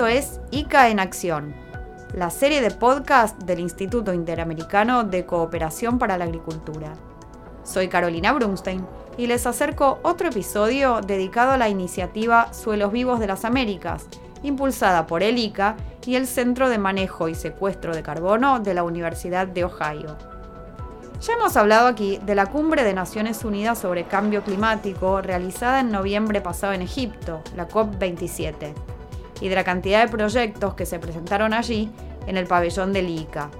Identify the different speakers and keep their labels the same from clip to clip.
Speaker 1: Esto es ICA en Acción, la serie de podcast del Instituto Interamericano de Cooperación para la Agricultura. Soy Carolina Brunstein y les acerco otro episodio dedicado a la iniciativa Suelos Vivos de las Américas, impulsada por el ICA y el Centro de Manejo y Secuestro de Carbono de la Universidad de Ohio. Ya hemos hablado aquí de la Cumbre de Naciones Unidas sobre Cambio Climático realizada en noviembre pasado en Egipto, la COP27, y de la cantidad de proyectos que se presentaron allí en el pabellón del ICA.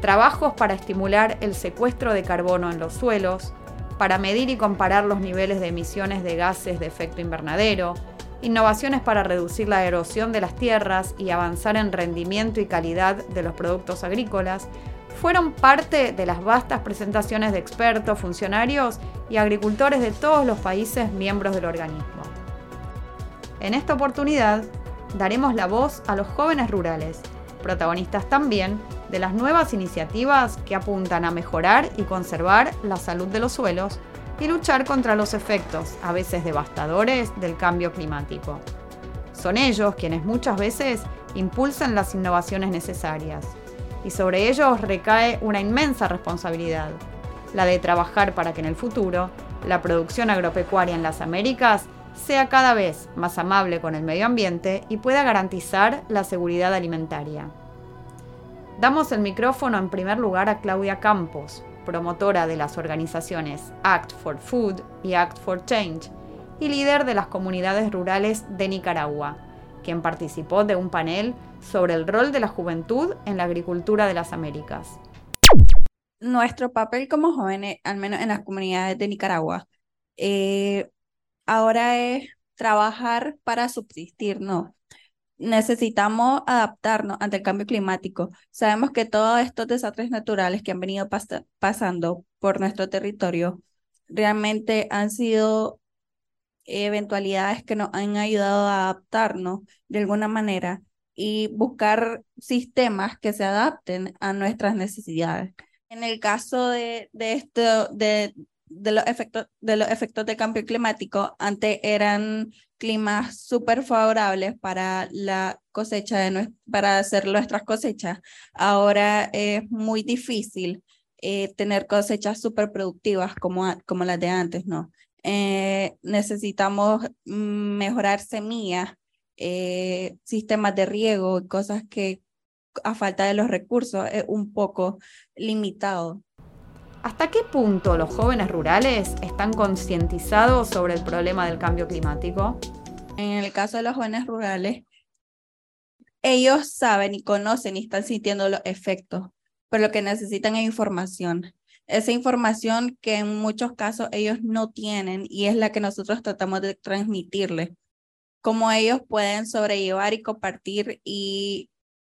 Speaker 1: Trabajos para estimular el secuestro de carbono en los suelos, para medir y comparar los niveles de emisiones de gases de efecto invernadero, innovaciones para reducir la erosión de las tierras y avanzar en rendimiento y calidad de los productos agrícolas, fueron parte de las vastas presentaciones de expertos, funcionarios y agricultores de todos los países miembros del organismo. En esta oportunidad, daremos la voz a los jóvenes rurales, protagonistas también de las nuevas iniciativas que apuntan a mejorar y conservar la salud de los suelos y luchar contra los efectos, a veces devastadores, del cambio climático. Son ellos quienes muchas veces impulsan las innovaciones necesarias y sobre ellos recae una inmensa responsabilidad, la de trabajar para que en el futuro la producción agropecuaria en las Américas sea cada vez más amable con el medio ambiente y pueda garantizar la seguridad alimentaria. Damos el micrófono en primer lugar a Claudia Campos, promotora de las organizaciones Act for Food y Act for Change y líder de las comunidades rurales de Nicaragua, quien participó de un panel sobre el rol de la juventud en la agricultura de las Américas.
Speaker 2: Nuestro papel como jóvenes, al menos en las comunidades de Nicaragua, eh, ahora es trabajar para subsistir, ¿no? Necesitamos adaptarnos ante el cambio climático. Sabemos que todos estos desastres naturales que han venido pasando por nuestro territorio realmente han sido eventualidades que nos han ayudado a adaptarnos de alguna manera y buscar sistemas que se adapten a nuestras necesidades. En el caso de, de esto, de, de los efectos de los efectos de cambio climático, antes eran climas súper favorables para la cosecha de para hacer nuestras cosechas. Ahora es muy difícil eh, tener cosechas súper productivas como, como las de antes, ¿no? Eh, necesitamos mejorar semillas eh, sistemas de riego cosas que a falta de los recursos es un poco limitado.
Speaker 1: ¿Hasta qué punto los jóvenes rurales están concientizados sobre el problema del cambio climático?
Speaker 2: En el caso de los jóvenes rurales, ellos saben y conocen y están sintiendo los efectos, pero lo que necesitan es información. Esa información que en muchos casos ellos no tienen y es la que nosotros tratamos de transmitirles cómo ellos pueden sobrellevar y compartir y,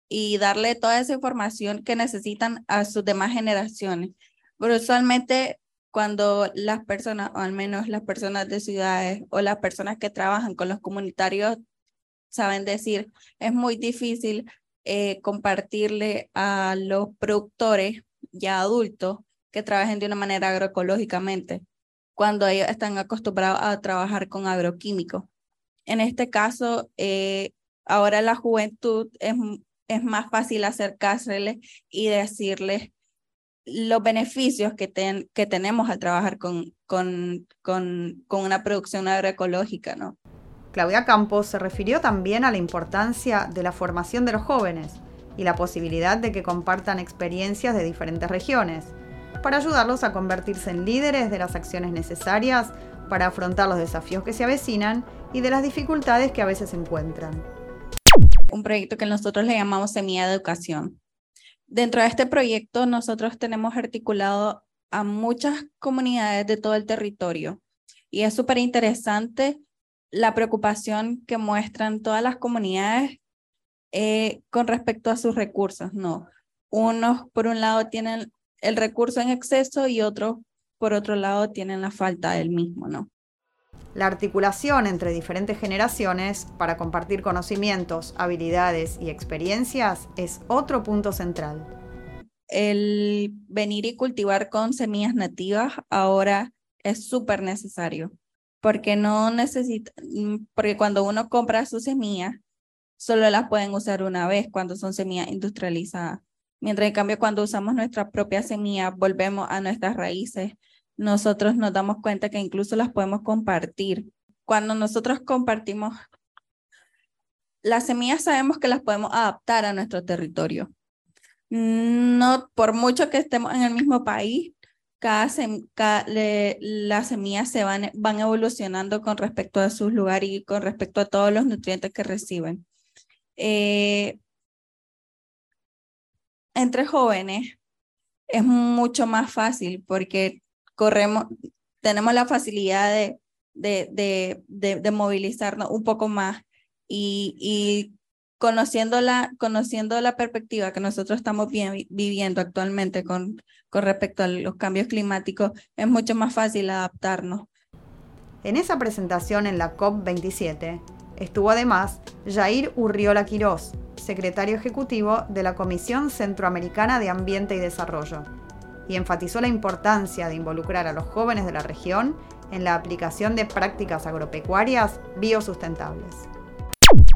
Speaker 2: y darle toda esa información que necesitan a sus demás generaciones. Pero usualmente cuando las personas, o al menos las personas de ciudades o las personas que trabajan con los comunitarios, saben decir, es muy difícil eh, compartirle a los productores ya adultos que trabajen de una manera agroecológicamente, cuando ellos están acostumbrados a trabajar con agroquímicos. En este caso, eh, ahora la juventud es, es más fácil acercárseles y decirles los beneficios que, que tenemos al trabajar con, con, con, con una producción agroecológica, ¿no?
Speaker 1: Claudia Campos se refirió también a la importancia de la formación de los jóvenes y la posibilidad de que compartan experiencias de diferentes regiones, para ayudarlos a convertirse en líderes de las acciones necesarias para afrontar los desafíos que se avecinan y de las dificultades que a veces encuentran.
Speaker 2: Un proyecto que nosotros le llamamos Semilla de Educación. Dentro de este proyecto nosotros tenemos articulado a muchas comunidades de todo el territorio y es súper interesante la preocupación que muestran todas las comunidades eh, con respecto a sus recursos, ¿no? Unos, por un lado, tienen el recurso en exceso y otros por otro lado tienen la falta del mismo, ¿no?
Speaker 1: La articulación entre diferentes generaciones para compartir conocimientos, habilidades y experiencias es otro punto central.
Speaker 2: El venir y cultivar con semillas nativas ahora es súper necesario, porque no necesita, porque cuando uno compra su semilla, solo las pueden usar una vez cuando son semillas industrializadas. Mientras en cambio cuando usamos nuestra propia semilla, volvemos a nuestras raíces, nosotros nos damos cuenta que incluso las podemos compartir. Cuando nosotros compartimos las semillas sabemos que las podemos adaptar a nuestro territorio. No, por mucho que estemos en el mismo país, cada, las semillas se van, van evolucionando con respecto a sus lugares y con respecto a todos los nutrientes que reciben. Eh, entre jóvenes es mucho más fácil porque corremos, tenemos la facilidad de, de, de, de movilizarnos un poco más y, y conociendo, la, conociendo la perspectiva que nosotros estamos viviendo actualmente con, con respecto a los cambios climáticos, es mucho más fácil adaptarnos.
Speaker 1: En esa presentación en la COP27 estuvo además Jair Urriola Quirós, secretario ejecutivo de la Comisión Centroamericana de Ambiente y Desarrollo, y enfatizó la importancia de involucrar a los jóvenes de la región en la aplicación de prácticas agropecuarias biosustentables.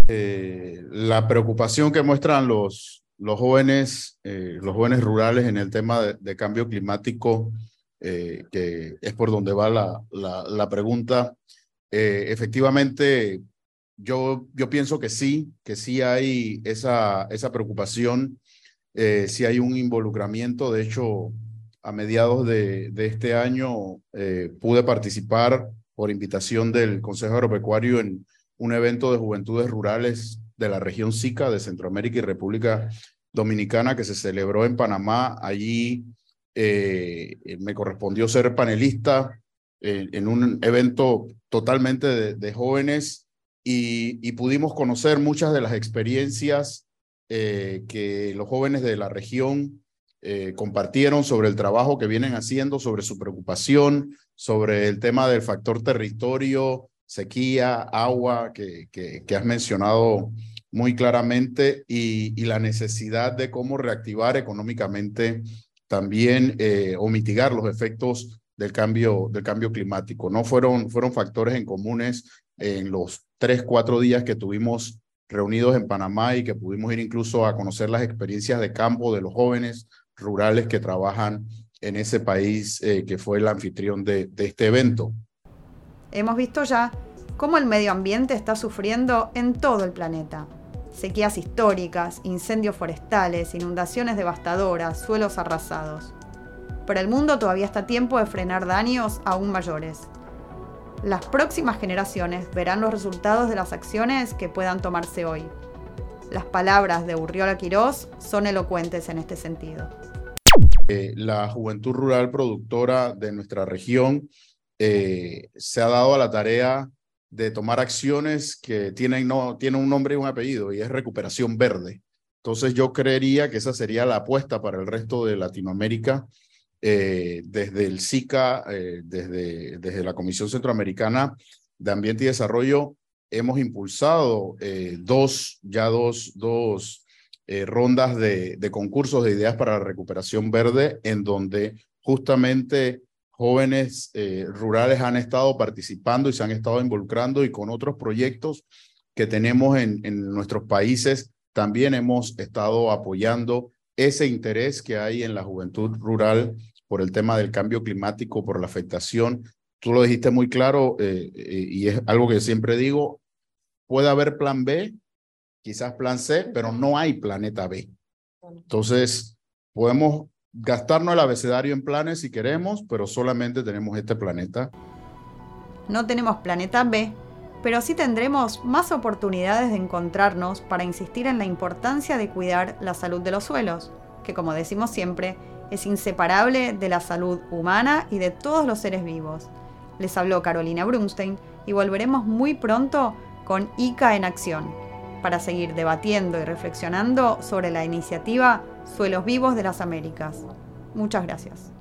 Speaker 3: Eh, la preocupación que muestran los, los jóvenes, eh, los jóvenes rurales en el tema de, cambio climático, eh, que es por donde va la, la, pregunta, efectivamente, yo, yo pienso que sí, que sí hay esa, esa preocupación, sí hay un involucramiento. De hecho, a mediados de, este año pude participar por invitación del Consejo Agropecuario en un evento de juventudes rurales de la región SICA de Centroamérica y República Dominicana que se celebró en Panamá. Allí eh, me correspondió ser panelista eh, en un evento totalmente de, jóvenes y, pudimos conocer muchas de las experiencias eh, que los jóvenes de la región compartieron sobre el trabajo que vienen haciendo, sobre su preocupación, sobre el tema del factor territorio, sequía, agua, que, que, has mencionado muy claramente, y, la necesidad de cómo reactivar económicamente también eh, o mitigar los efectos del cambio, del cambio climático. No fueron, fueron factores en comunes en los tres, cuatro días que tuvimos reunidos en Panamá y que pudimos ir incluso a conocer las experiencias de campo de los jóvenes rurales que trabajan en ese país eh, que fue el anfitrión de, de este evento.
Speaker 1: Hemos visto ya cómo el medio ambiente está sufriendo en todo el planeta. Sequías históricas, incendios forestales, inundaciones devastadoras, suelos arrasados. Pero el mundo todavía está a tiempo de frenar daños aún mayores. Las próximas generaciones verán los resultados de las acciones que puedan tomarse hoy. Las palabras de Urriola Quirós son elocuentes en este sentido.
Speaker 3: Eh, la juventud rural productora de nuestra región eh, se ha dado a la tarea de tomar acciones que tienen, no, tienen un nombre y un apellido, y es recuperación verde. Entonces yo creería que esa sería la apuesta para el resto de Latinoamérica, eh, desde el SICA, eh, desde, desde la Comisión Centroamericana de Ambiente y Desarrollo, hemos impulsado dos, ya dos, dos rondas de, de concursos de ideas para la recuperación verde, en donde justamente jóvenes eh, rurales han estado participando y se han estado involucrando y con otros proyectos que tenemos en, en nuestros países también hemos estado apoyando ese interés que hay en la juventud rural por el tema del cambio climático, por la afectación. Tú lo dijiste muy claro eh, eh, y es algo que siempre digo, puede haber plan B, quizás plan C, pero no hay planeta B. Entonces, podemos gastarnos el abecedario en planes si queremos, pero solamente tenemos este planeta.
Speaker 1: No tenemos planeta B, pero sí tendremos más oportunidades de encontrarnos para insistir en la importancia de cuidar la salud de los suelos, que como decimos siempre, es inseparable de la salud humana y de todos los seres vivos. Les habló Carolina Brunstein y volveremos muy pronto con ICA en acción, para seguir debatiendo y reflexionando sobre la iniciativa Suelos Vivos de las Américas. Muchas gracias.